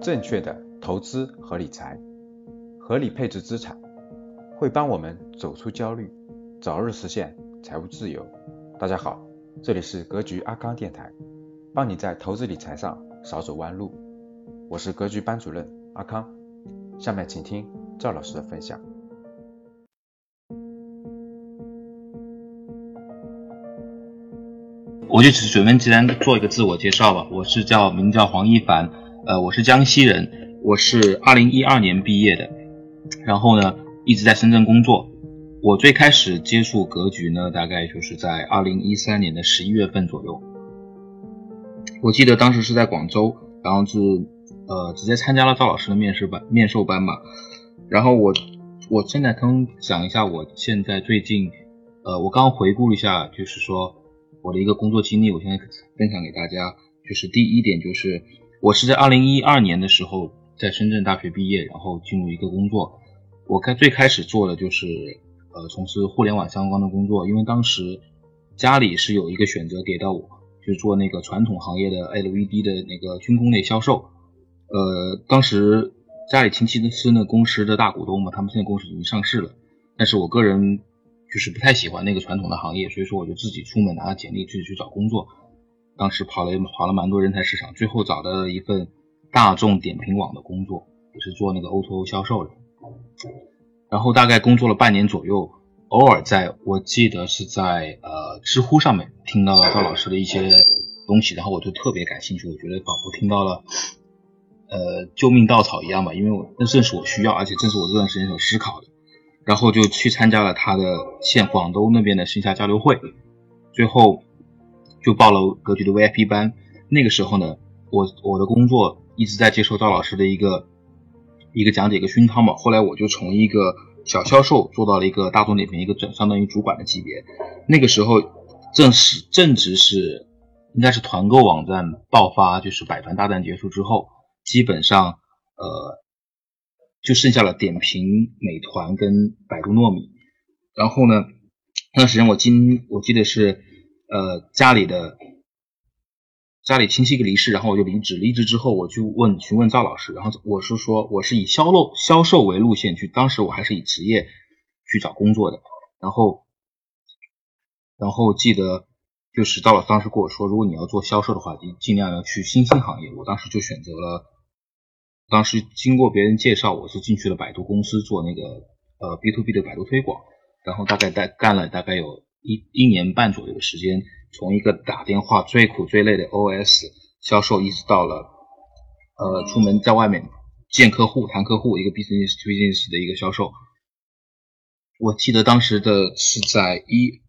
正确的投资和理财，合理配置资产，会帮我们走出焦虑，早日实现财务自由。大家好，这里是格局阿康电台，帮你在投资理财上少走弯路。我是格局班主任阿康，下面请听赵老师的分享。我就只准备简单做一个自我介绍吧，我是叫名叫黄一凡。呃，我是江西人，我是二零一二年毕业的，然后呢，一直在深圳工作。我最开始接触格局呢，大概就是在二零一三年的十一月份左右。我记得当时是在广州，然后是呃直接参加了赵老师的面试班、面授班嘛。然后我我现在刚讲一下我现在最近，呃，我刚回顾一下，就是说我的一个工作经历，我现在分享给大家。就是第一点就是。我是在二零一二年的时候在深圳大学毕业，然后进入一个工作。我开最开始做的就是呃从事互联网相关的工作，因为当时家里是有一个选择给到我，就是做那个传统行业的 LED 的那个军工类销售。呃，当时家里亲戚的是那公司的大股东嘛，他们现在公司已经上市了，但是我个人就是不太喜欢那个传统的行业，所以说我就自己出门拿了简历自己去找工作。当时跑了跑了蛮多人才市场，最后找到了一份大众点评网的工作，也是做那个 O2O 销售的。然后大概工作了半年左右，偶尔在我记得是在呃知乎上面听到了赵老师的一些东西，然后我就特别感兴趣，我觉得仿佛听到了呃救命稻草一样吧，因为我那正是我需要，而且正是我这段时间所思考的。然后就去参加了他的县广东那边的线下交流会，最后。就报了格局的 VIP 班，那个时候呢，我我的工作一直在接受赵老师的一个一个讲解、一个熏陶嘛。后来我就从一个小销售做到了一个大众点评一个相相当于主管的级别。那个时候正是正值是应该是团购网站爆发，就是百团大战结束之后，基本上呃就剩下了点评、美团跟百度糯米。然后呢，那段时间我今我记得是。呃，家里的家里亲戚一个离世，然后我就离职。离职之后，我去问询问赵老师，然后我是说我是以销售销售为路线去，当时我还是以职业去找工作的。然后，然后记得就是赵老师当时跟我说，如果你要做销售的话，你尽量要去新兴行业。我当时就选择了，当时经过别人介绍，我是进去了百度公司做那个呃 B to B 的百度推广，然后大概在干了大概有。一一年半左右的时间，从一个打电话最苦最累的 OS 销售，一直到了呃出门在外面见客户、谈客户，一个 business business 的一个销售。我记得当时的是在一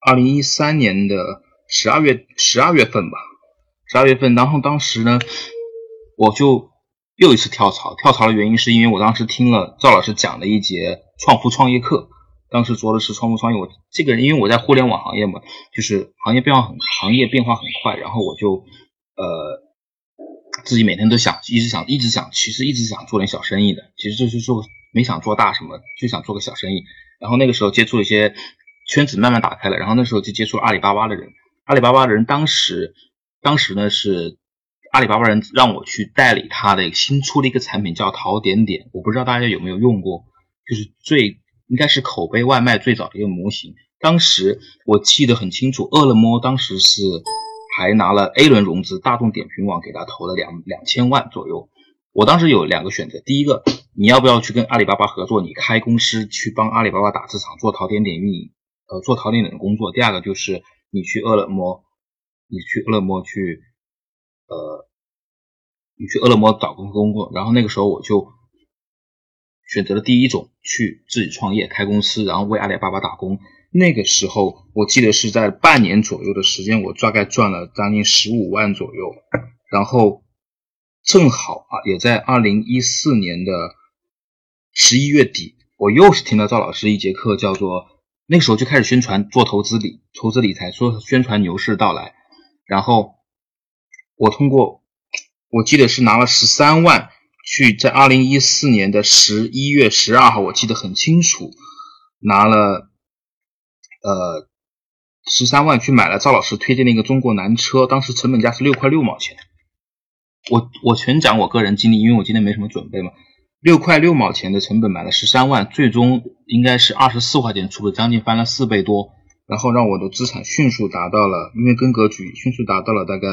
二零一三年的十二月十二月份吧，十二月份。然后当时呢，我就又一次跳槽，跳槽的原因是因为我当时听了赵老师讲了一节创富创业课。当时做的是创不创业，我这个人因为我在互联网行业嘛，就是行业变化很行业变化很快，然后我就呃自己每天都想一直想一直想，其实一直想做点小生意的，其实就是做没想做大什么，就想做个小生意。然后那个时候接触一些圈子慢慢打开了，然后那时候就接触了阿里巴巴的人，阿里巴巴的人当时当时呢是阿里巴巴人让我去代理他的新出的一个产品叫淘点点，我不知道大家有没有用过，就是最。应该是口碑外卖最早的一个模型。当时我记得很清楚，饿了么当时是还拿了 A 轮融资，大众点评网给他投了两两千万左右。我当时有两个选择，第一个，你要不要去跟阿里巴巴合作，你开公司去帮阿里巴巴打市场，做淘点点运营，呃，做淘点点的工作。第二个就是你去饿了么，你去饿了么去，呃，你去饿了么找工工作。然后那个时候我就。选择了第一种，去自己创业开公司，然后为阿里巴巴打工。那个时候，我记得是在半年左右的时间，我大概赚了将近十五万左右。然后正好啊，也在二零一四年的十一月底，我又是听到赵老师一节课，叫做那时候就开始宣传做投资理投资理财，说宣传牛市到来。然后我通过，我记得是拿了十三万。去在二零一四年的十一月十二号，我记得很清楚，拿了呃十三万去买了赵老师推荐的一个中国南车，当时成本价是六块六毛钱。我我全讲我个人经历，因为我今天没什么准备嘛。六块六毛钱的成本买了十三万，最终应该是二十四块钱出的，将近翻了四倍多，然后让我的资产迅速达到了，因为跟格局迅速达到了大概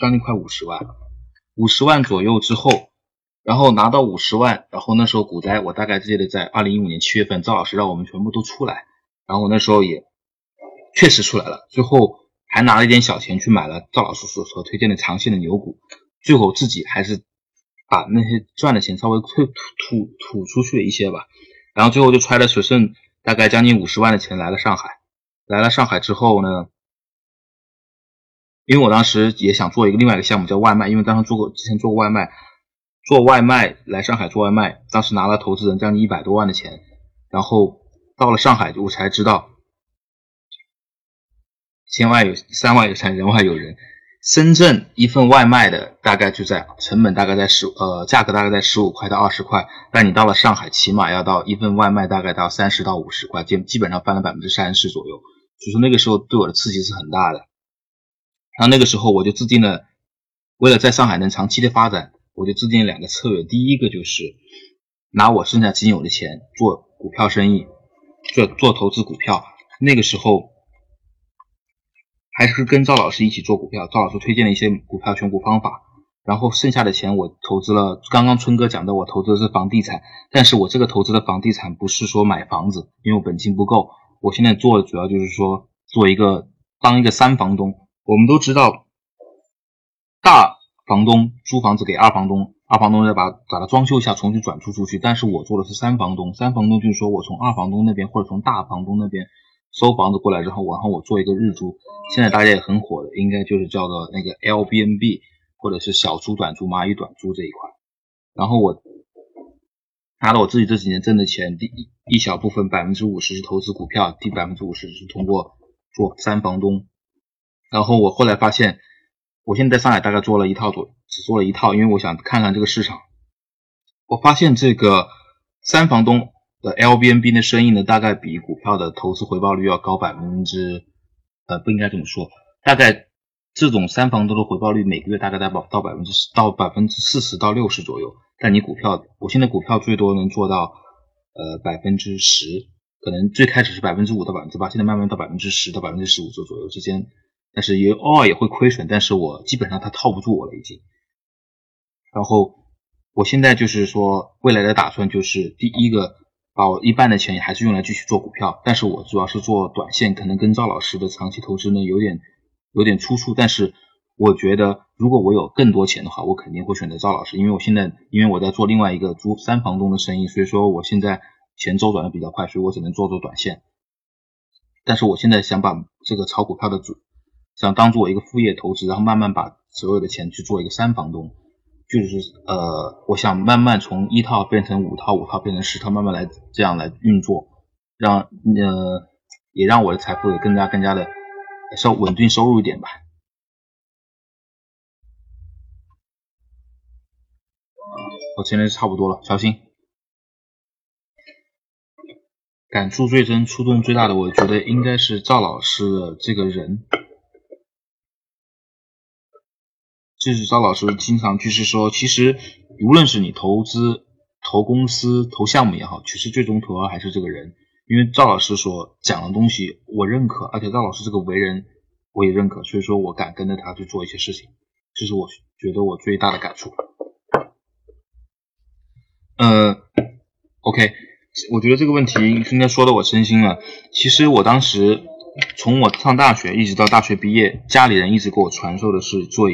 将近快五十万，五十万左右之后，然后拿到五十万，然后那时候股灾，我大概记得在二零一五年七月份，赵老师让我们全部都出来，然后那时候也确实出来了，最后还拿了一点小钱去买了赵老师所所推荐的长线的牛股，最后自己还是。把那些赚的钱稍微退吐吐吐出去了一些吧，然后最后就揣了只剩大概将近五十万的钱来了上海。来了上海之后呢，因为我当时也想做一个另外一个项目叫外卖，因为当时做过之前做过外卖，做外卖来上海做外卖，当时拿了投资人将近一百多万的钱，然后到了上海我才知道，天外有山外有山，人外有人。深圳一份外卖的大概就在成本大概在十呃价格大概在十五块到二十块，但你到了上海起码要到一份外卖大概到三十到五十块，基基本上翻了百分之三十左右，所以说那个时候对我的刺激是很大的。然后那个时候我就制定了，为了在上海能长期的发展，我就制定两个策略，第一个就是拿我剩下仅有的钱做股票生意，做做投资股票，那个时候。还是跟赵老师一起做股票，赵老师推荐了一些股票选股方法，然后剩下的钱我投资了。刚刚春哥讲的，我投资的是房地产，但是我这个投资的房地产不是说买房子，因为我本金不够。我现在做的主要就是说做一个当一个三房东。我们都知道，大房东租房子给二房东，二房东再把把它装修一下，重新转租出去。但是我做的是三房东，三房东就是说我从二房东那边或者从大房东那边。收房子过来之后，然后我做一个日租，现在大家也很火的，应该就是叫做那个 L B N B，或者是小租短租、蚂蚁短租这一块。然后我拿了我自己这几年挣的钱，第一一小部分百分之五十是投资股票，第百分之五十是通过做三房东。然后我后来发现，我现在在上海大概做了一套左，只做了一套，因为我想看看这个市场。我发现这个三房东。的 L B N B 的生意呢，大概比股票的投资回报率要高百分之，呃，不应该这么说，大概这种三房东的回报率每个月大概在到到百分之十到百分之四十到六十左右。但你股票，我现在股票最多能做到呃百分之十，可能最开始是百分之五到百分之八，现在慢慢到百分之十到百分之十五左左右之间。但是也偶尔也会亏损，但是我基本上它套不住我了已经。然后我现在就是说未来的打算就是第一个。把我一半的钱还是用来继续做股票，但是我主要是做短线，可能跟赵老师的长期投资呢有点有点出处。但是我觉得，如果我有更多钱的话，我肯定会选择赵老师，因为我现在因为我在做另外一个租三房东的生意，所以说我现在钱周转的比较快，所以我只能做做短线。但是我现在想把这个炒股票的主想当做我一个副业投资，然后慢慢把所有的钱去做一个三房东。就是呃，我想慢慢从一套变成五套，五套变成十套，慢慢来这样来运作，让呃也让我的财富也更加更加的稍稳定收入一点吧。我现在差不多了，小心。感触最深、触动最大的，我觉得应该是赵老师的这个人。就是赵老师经常就是说，其实无论是你投资、投公司、投项目也好，其实最终投的还是这个人。因为赵老师所讲的东西我认可，而且赵老师这个为人我也认可，所以说我敢跟着他去做一些事情，这是我觉得我最大的感触。呃，OK，我觉得这个问题应该说的我真心了。其实我当时从我上大学一直到大学毕业，家里人一直给我传授的是做。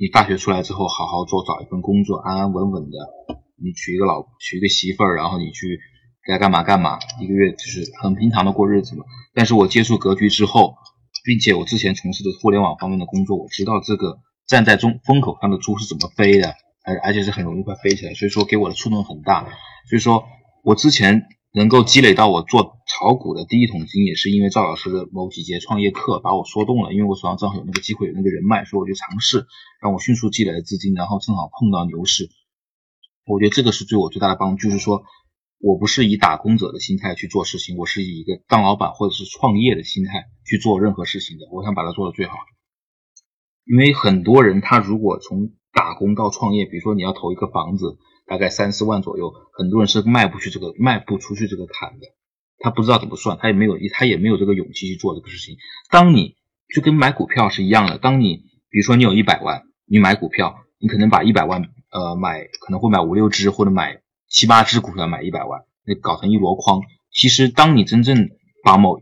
你大学出来之后，好好做，找一份工作，安安稳稳的。你娶一个老，娶一个媳妇儿，然后你去该干嘛干嘛，一个月就是很平常的过日子嘛。但是我接触格局之后，并且我之前从事的互联网方面的工作，我知道这个站在中风口上的猪是怎么飞的，而而且是很容易会飞起来，所以说给我的触动很大。所以说我之前。能够积累到我做炒股的第一桶金，也是因为赵老师的某几节创业课把我说动了。因为我手上正好有那个机会，有那个人脉，所以我就尝试，让我迅速积累了资金，然后正好碰到牛市。我觉得这个是对我最大的帮助，就是说我不是以打工者的心态去做事情，我是以一个当老板或者是创业的心态去做任何事情的。我想把它做的最好，因为很多人他如果从打工到创业，比如说你要投一个房子，大概三四万左右，很多人是迈不去这个迈不出去这个坎的，他不知道怎么算，他也没有他也没有这个勇气去做这个事情。当你就跟买股票是一样的，当你比如说你有一百万，你买股票，你可能把一百万呃买可能会买五六只或者买七八只股票买一百万，那搞成一箩筐。其实当你真正把某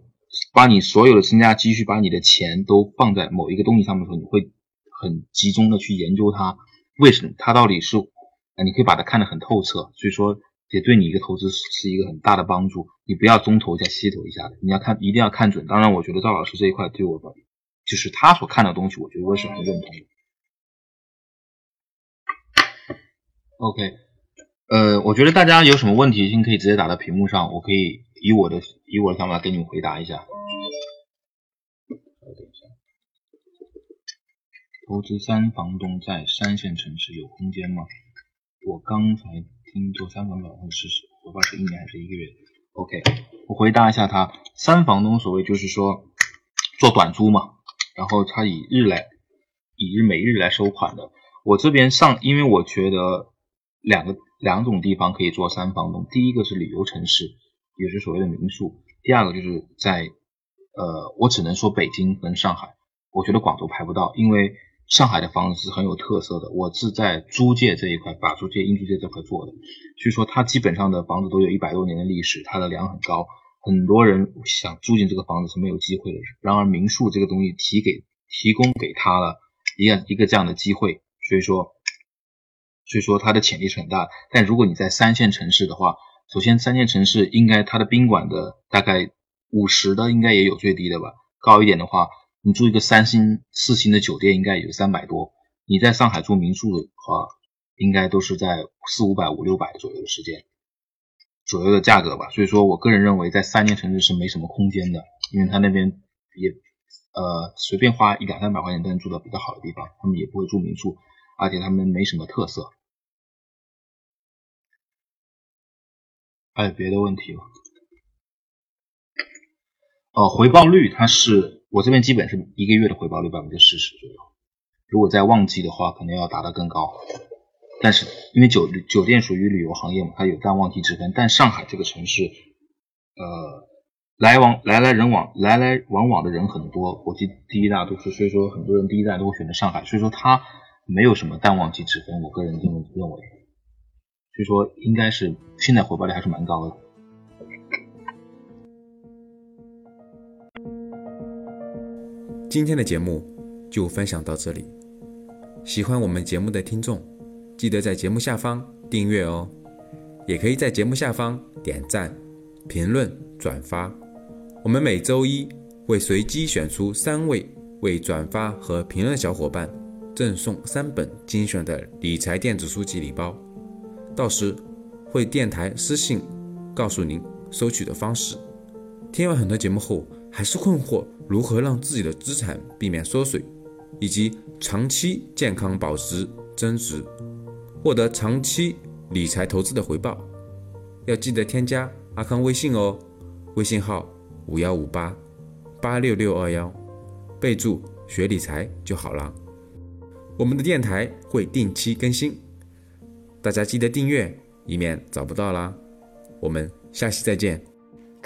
把你所有的身家积蓄，把你的钱都放在某一个东西上面的时候，你会很集中的去研究它，为什么它到底是，你可以把它看得很透彻，所以说也对你一个投资是一个很大的帮助。你不要中投一下西投一下的，你要看一定要看准。当然，我觉得赵老师这一块对我的，就是他所看的东西，我觉得我是很认同的。OK，呃，我觉得大家有什么问题，先可以直接打到屏幕上，我可以。以我的以我的想法给你们回答。一下，投资三房东在三线城市有空间吗？我刚才听做三房东会试试，回报是一年还是一个月？OK，我回答一下他。三房东所谓就是说做短租嘛，然后他以日来以日每日来收款的。我这边上，因为我觉得两个两种地方可以做三房东，第一个是旅游城市。也是所谓的民宿。第二个就是在，呃，我只能说北京跟上海，我觉得广州排不到，因为上海的房子是很有特色的。我是在租界这一块，法租界、英租界这块做的，所以说它基本上的房子都有一百多年的历史，它的梁很高，很多人想住进这个房子是没有机会的。然而民宿这个东西提给提供给他了一样一个这样的机会，所以说，所以说它的潜力是很大。但如果你在三线城市的话，首先，三线城市应该它的宾馆的大概五十的应该也有最低的吧，高一点的话，你住一个三星、四星的酒店应该有三百多。你在上海住民宿的话，应该都是在四五百、五六百左右的时间左右的价格吧。所以说我个人认为，在三线城市是没什么空间的，因为他那边也呃随便花一两三百块钱都能住到比较好的地方，他们也不会住民宿，而且他们没什么特色。还有别的问题吗？哦，回报率它是我这边基本是一个月的回报率百分之四十左右，如果在旺季的话，可能要达到更高。但是因为酒酒店属于旅游行业嘛，它有淡旺季之分。但上海这个城市，呃，来往来来人往来来往往的人很多，国际第一大都市，所以说很多人第一代都会选择上海，所以说它没有什么淡旺季之分。我个人这么认为。所以说，应该是现在回报率还是蛮高的。今天的节目就分享到这里，喜欢我们节目的听众，记得在节目下方订阅哦，也可以在节目下方点赞、评论、转发。我们每周一会随机选出三位为转发和评论的小伙伴，赠送三本精选的理财电子书籍礼包。到时会电台私信告诉您收取的方式。听完很多节目后，还是困惑如何让自己的资产避免缩水，以及长期健康保值增值，获得长期理财投资的回报？要记得添加阿康微信哦，微信号五幺五八八六六二幺，备注学理财就好了。我们的电台会定期更新。大家记得订阅，以免找不到啦。我们下期再见。